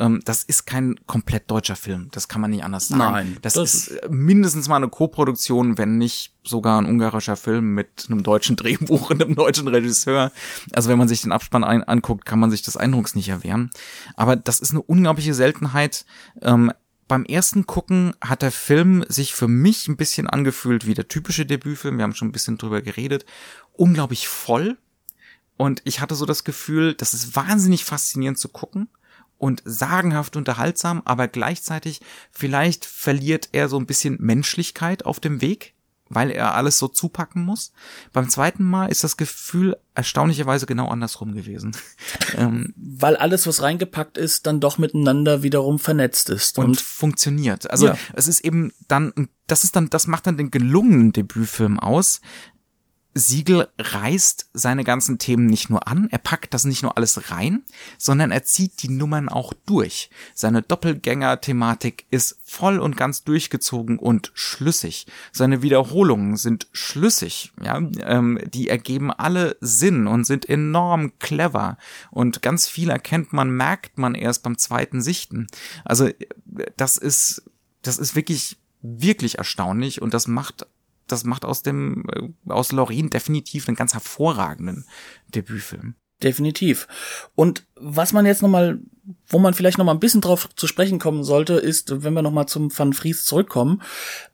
Ähm, das ist kein komplett deutscher Film, das kann man nicht anders sagen. Nein, das, das ist mindestens mal eine Co-Produktion, wenn nicht sogar ein ungarischer Film mit einem deutschen Drehbuch und einem deutschen Regisseur. Also wenn man sich den Abspann ein anguckt, kann man sich des Eindrucks nicht erwehren. Aber das ist eine unglaubliche Seltenheit. Ähm, beim ersten Gucken hat der Film sich für mich ein bisschen angefühlt wie der typische Debütfilm. Wir haben schon ein bisschen drüber geredet. Unglaublich voll. Und ich hatte so das Gefühl, das ist wahnsinnig faszinierend zu gucken und sagenhaft unterhaltsam, aber gleichzeitig vielleicht verliert er so ein bisschen Menschlichkeit auf dem Weg weil er alles so zupacken muss. Beim zweiten Mal ist das Gefühl erstaunlicherweise genau andersrum gewesen. ähm, weil alles, was reingepackt ist, dann doch miteinander wiederum vernetzt ist. Und, und funktioniert. Also ja. es ist eben dann, das ist dann, das macht dann den gelungenen Debütfilm aus, Siegel reißt seine ganzen Themen nicht nur an, er packt das nicht nur alles rein, sondern er zieht die Nummern auch durch. Seine Doppelgänger-Thematik ist voll und ganz durchgezogen und schlüssig. Seine Wiederholungen sind schlüssig, ja, ähm, die ergeben alle Sinn und sind enorm clever. Und ganz viel erkennt man, merkt man erst beim zweiten Sichten. Also das ist, das ist wirklich wirklich erstaunlich und das macht das macht aus dem, äh, aus Laurin definitiv einen ganz hervorragenden Debütfilm. Definitiv. Und was man jetzt nochmal, wo man vielleicht nochmal ein bisschen drauf zu sprechen kommen sollte, ist, wenn wir nochmal zum Van Fries zurückkommen,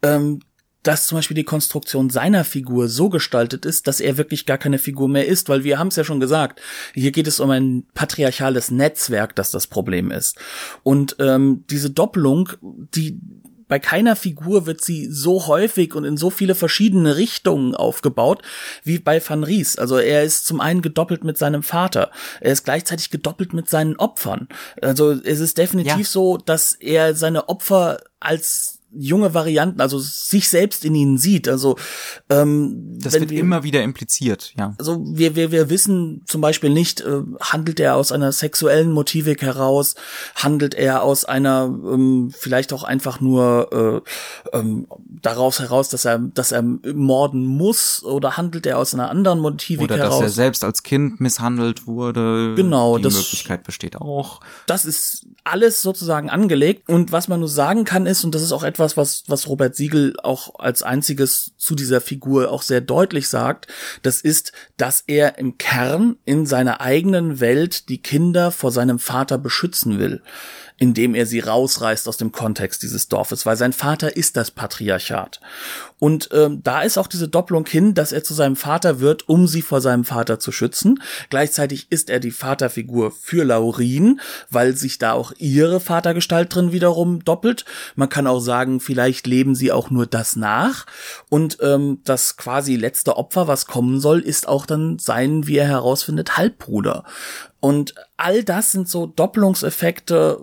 ähm, dass zum Beispiel die Konstruktion seiner Figur so gestaltet ist, dass er wirklich gar keine Figur mehr ist, weil wir haben es ja schon gesagt, hier geht es um ein patriarchales Netzwerk, das das Problem ist. Und ähm, diese Doppelung, die bei keiner Figur wird sie so häufig und in so viele verschiedene Richtungen aufgebaut wie bei Van Ries. Also er ist zum einen gedoppelt mit seinem Vater, er ist gleichzeitig gedoppelt mit seinen Opfern. Also es ist definitiv ja. so, dass er seine Opfer als junge Varianten, also sich selbst in ihnen sieht. Also ähm, das wird wir, immer wieder impliziert, ja. Also wir wir wir wissen zum Beispiel nicht, äh, handelt er aus einer sexuellen Motivik heraus, handelt er aus einer ähm, vielleicht auch einfach nur äh, ähm, daraus heraus, dass er dass er morden muss oder handelt er aus einer anderen Motivik oder heraus? Oder dass er selbst als Kind misshandelt wurde. Genau, die das, Möglichkeit besteht auch. Das ist alles sozusagen angelegt und was man nur sagen kann ist und das ist auch etwas etwas, was, was Robert Siegel auch als einziges zu dieser Figur auch sehr deutlich sagt. Das ist, dass er im Kern in seiner eigenen Welt die Kinder vor seinem Vater beschützen will. Indem er sie rausreißt aus dem Kontext dieses Dorfes, weil sein Vater ist das Patriarchat. Und ähm, da ist auch diese Doppelung hin, dass er zu seinem Vater wird, um sie vor seinem Vater zu schützen. Gleichzeitig ist er die Vaterfigur für Laurin, weil sich da auch ihre Vatergestalt drin wiederum doppelt. Man kann auch sagen, vielleicht leben sie auch nur das nach. Und ähm, das quasi letzte Opfer, was kommen soll, ist auch dann sein, wie er herausfindet, Halbbruder. Und all das sind so Doppelungseffekte.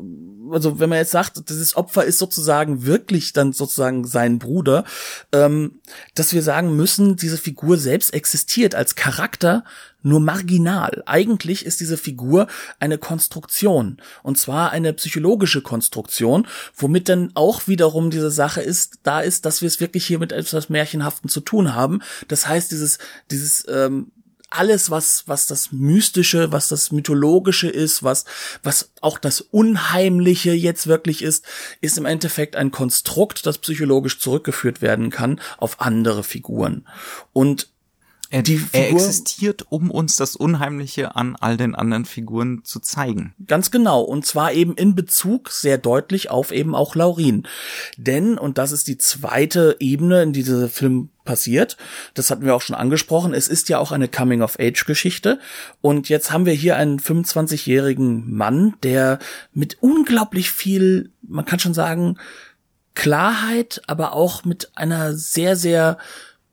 Also wenn man jetzt sagt, dieses Opfer ist sozusagen wirklich dann sozusagen sein Bruder, ähm, dass wir sagen müssen, diese Figur selbst existiert als Charakter nur marginal. Eigentlich ist diese Figur eine Konstruktion. Und zwar eine psychologische Konstruktion, womit dann auch wiederum diese Sache ist, da ist, dass wir es wirklich hier mit etwas Märchenhaften zu tun haben. Das heißt, dieses, dieses, ähm, alles, was, was das Mystische, was das Mythologische ist, was, was auch das Unheimliche jetzt wirklich ist, ist im Endeffekt ein Konstrukt, das psychologisch zurückgeführt werden kann auf andere Figuren. Und er, die Figur, er existiert, um uns das Unheimliche an all den anderen Figuren zu zeigen. Ganz genau. Und zwar eben in Bezug sehr deutlich auf eben auch Laurin. Denn, und das ist die zweite Ebene, in die dieser Film passiert. Das hatten wir auch schon angesprochen. Es ist ja auch eine Coming-of-Age-Geschichte. Und jetzt haben wir hier einen 25-jährigen Mann, der mit unglaublich viel, man kann schon sagen, Klarheit, aber auch mit einer sehr, sehr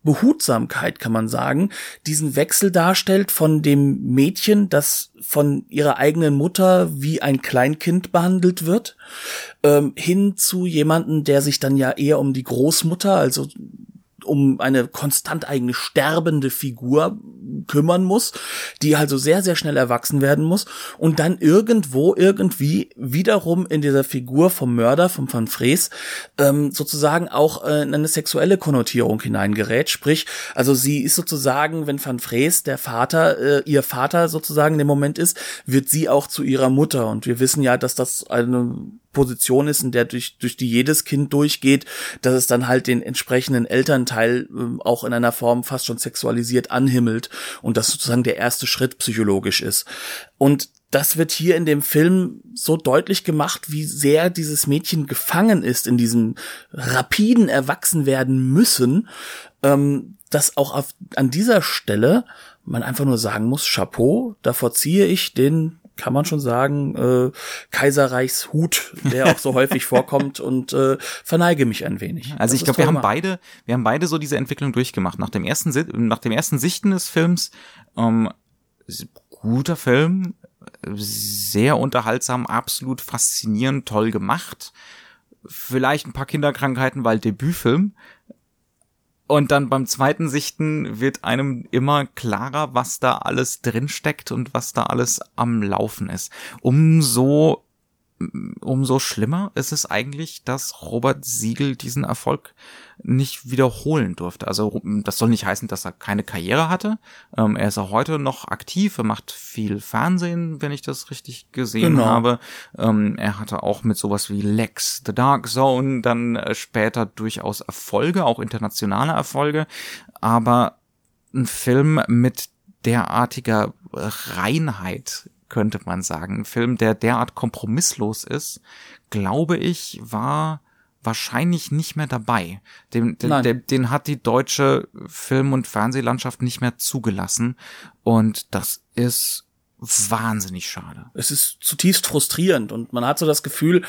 Behutsamkeit, kann man sagen, diesen Wechsel darstellt von dem Mädchen, das von ihrer eigenen Mutter wie ein Kleinkind behandelt wird, ähm, hin zu jemanden, der sich dann ja eher um die Großmutter, also um eine konstant eigentlich sterbende Figur kümmern muss, die also sehr, sehr schnell erwachsen werden muss und dann irgendwo, irgendwie wiederum in dieser Figur vom Mörder, vom Van Fries, ähm, sozusagen auch äh, in eine sexuelle Konnotierung hineingerät. Sprich, also sie ist sozusagen, wenn Van Fries der Vater, äh, ihr Vater sozusagen in dem Moment ist, wird sie auch zu ihrer Mutter. Und wir wissen ja, dass das eine Position ist, in der durch, durch die jedes Kind durchgeht, dass es dann halt den entsprechenden Elternteil äh, auch in einer Form fast schon sexualisiert anhimmelt und das sozusagen der erste Schritt psychologisch ist. Und das wird hier in dem Film so deutlich gemacht, wie sehr dieses Mädchen gefangen ist in diesem rapiden Erwachsenwerden müssen, ähm, dass auch auf, an dieser Stelle man einfach nur sagen muss, Chapeau, davor ziehe ich den kann man schon sagen, äh, Kaiserreichshut, der auch so häufig vorkommt und äh, verneige mich ein wenig. Also das ich glaube, wir haben beide, wir haben beide so diese Entwicklung durchgemacht. Nach dem ersten, nach dem ersten Sichten des Films, ähm, guter Film, sehr unterhaltsam, absolut faszinierend, toll gemacht. Vielleicht ein paar Kinderkrankheiten, weil Debütfilm. Und dann beim zweiten Sichten wird einem immer klarer, was da alles drinsteckt und was da alles am Laufen ist. Umso umso schlimmer ist es eigentlich, dass Robert Siegel diesen Erfolg nicht wiederholen durfte. Also das soll nicht heißen, dass er keine Karriere hatte. Ähm, er ist auch heute noch aktiv, er macht viel Fernsehen, wenn ich das richtig gesehen genau. habe. Ähm, er hatte auch mit sowas wie Lex, The Dark Zone, dann äh, später durchaus Erfolge, auch internationale Erfolge. Aber ein Film mit derartiger Reinheit könnte man sagen. Ein Film, der derart kompromisslos ist, glaube ich, war wahrscheinlich nicht mehr dabei. Den, den, den, den hat die deutsche Film- und Fernsehlandschaft nicht mehr zugelassen. Und das ist wahnsinnig schade. Es ist zutiefst frustrierend und man hat so das Gefühl,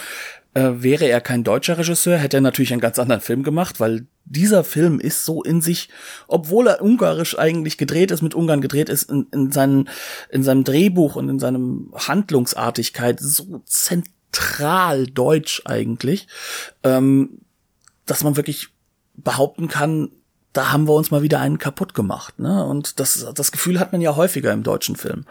äh, wäre er kein deutscher Regisseur, hätte er natürlich einen ganz anderen Film gemacht, weil dieser Film ist so in sich, obwohl er ungarisch eigentlich gedreht ist, mit Ungarn gedreht ist, in, in, seinen, in seinem Drehbuch und in seinem Handlungsartigkeit so zentral deutsch eigentlich, ähm, dass man wirklich behaupten kann, da haben wir uns mal wieder einen kaputt gemacht. Ne? Und das, das Gefühl hat man ja häufiger im deutschen Film.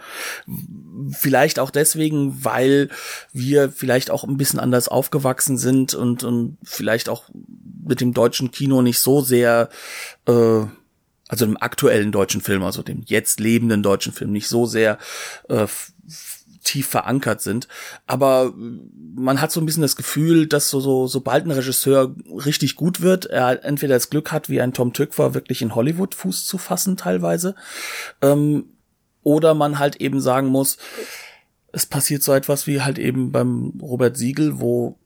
Vielleicht auch deswegen, weil wir vielleicht auch ein bisschen anders aufgewachsen sind und, und vielleicht auch mit dem deutschen Kino nicht so sehr, äh, also dem aktuellen deutschen Film, also dem jetzt lebenden deutschen Film, nicht so sehr äh, tief verankert sind. Aber man hat so ein bisschen das Gefühl, dass so, so sobald ein Regisseur richtig gut wird, er entweder das Glück hat, wie ein Tom Tykwer wirklich in Hollywood Fuß zu fassen teilweise, ähm, oder man halt eben sagen muss, es passiert so etwas wie halt eben beim Robert Siegel, wo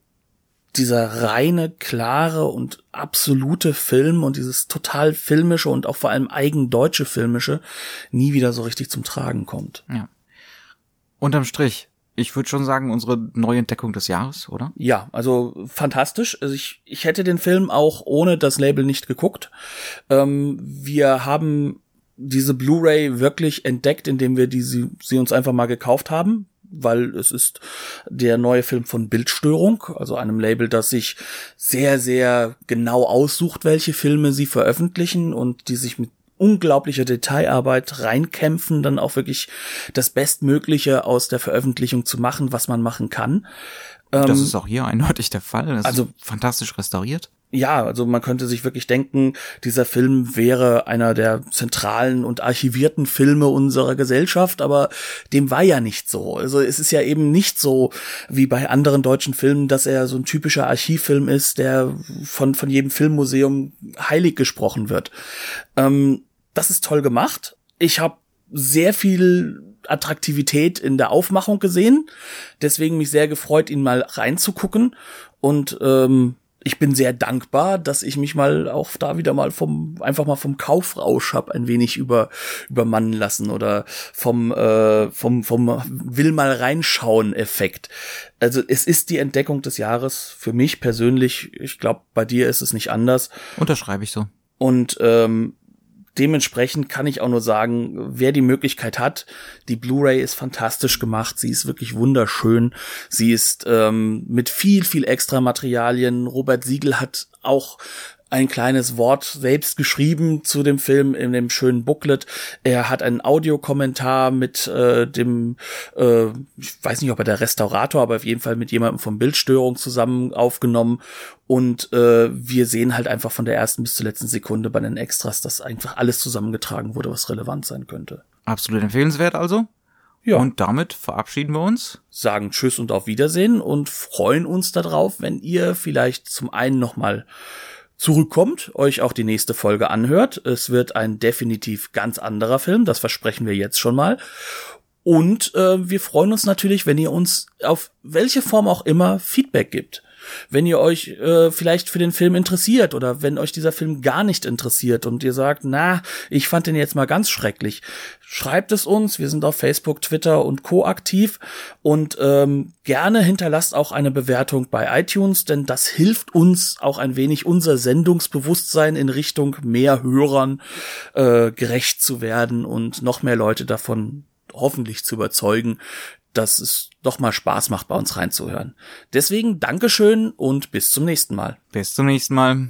dieser reine, klare und absolute Film und dieses total filmische und auch vor allem eigendeutsche filmische nie wieder so richtig zum Tragen kommt. Ja. Unterm Strich, ich würde schon sagen, unsere Neuentdeckung des Jahres, oder? Ja, also fantastisch. Also ich, ich hätte den Film auch ohne das Label nicht geguckt. Ähm, wir haben diese Blu-ray wirklich entdeckt, indem wir die, sie, sie uns einfach mal gekauft haben weil es ist der neue Film von Bildstörung, also einem Label, das sich sehr, sehr genau aussucht, welche Filme sie veröffentlichen und die sich mit unglaublicher Detailarbeit reinkämpfen, dann auch wirklich das Bestmögliche aus der Veröffentlichung zu machen, was man machen kann. Das ähm, ist auch hier eindeutig der Fall. Das also fantastisch restauriert ja, also man könnte sich wirklich denken, dieser Film wäre einer der zentralen und archivierten Filme unserer Gesellschaft, aber dem war ja nicht so. Also es ist ja eben nicht so wie bei anderen deutschen Filmen, dass er so ein typischer Archivfilm ist, der von, von jedem Filmmuseum heilig gesprochen wird. Ähm, das ist toll gemacht. Ich habe sehr viel Attraktivität in der Aufmachung gesehen, deswegen mich sehr gefreut, ihn mal reinzugucken und ähm, ich bin sehr dankbar, dass ich mich mal auch da wieder mal vom einfach mal vom Kaufrausch hab ein wenig über übermannen lassen oder vom äh, vom vom will mal reinschauen Effekt. Also es ist die Entdeckung des Jahres für mich persönlich. Ich glaube, bei dir ist es nicht anders. Unterschreibe ich so. Und ähm, dementsprechend kann ich auch nur sagen, wer die Möglichkeit hat, die Blu-ray ist fantastisch gemacht, sie ist wirklich wunderschön, sie ist ähm, mit viel, viel extra Materialien. Robert Siegel hat auch ein kleines Wort selbst geschrieben zu dem Film in dem schönen Booklet. Er hat einen Audiokommentar mit äh, dem, äh, ich weiß nicht, ob er der Restaurator, aber auf jeden Fall mit jemandem von Bildstörung zusammen aufgenommen. Und äh, wir sehen halt einfach von der ersten bis zur letzten Sekunde bei den Extras, dass einfach alles zusammengetragen wurde, was relevant sein könnte. Absolut empfehlenswert also. Ja. Und damit verabschieden wir uns. Sagen Tschüss und auf Wiedersehen und freuen uns darauf, wenn ihr vielleicht zum einen nochmal zurückkommt, euch auch die nächste Folge anhört. Es wird ein definitiv ganz anderer Film, das versprechen wir jetzt schon mal. Und äh, wir freuen uns natürlich, wenn ihr uns auf welche Form auch immer Feedback gibt wenn ihr euch äh, vielleicht für den Film interessiert oder wenn euch dieser Film gar nicht interessiert und ihr sagt, na, ich fand den jetzt mal ganz schrecklich, schreibt es uns. Wir sind auf Facebook, Twitter und Co. aktiv und ähm, gerne hinterlasst auch eine Bewertung bei iTunes, denn das hilft uns auch ein wenig unser Sendungsbewusstsein in Richtung mehr Hörern äh, gerecht zu werden und noch mehr Leute davon hoffentlich zu überzeugen, dass es doch mal Spaß macht, bei uns reinzuhören. Deswegen Dankeschön und bis zum nächsten Mal. Bis zum nächsten Mal.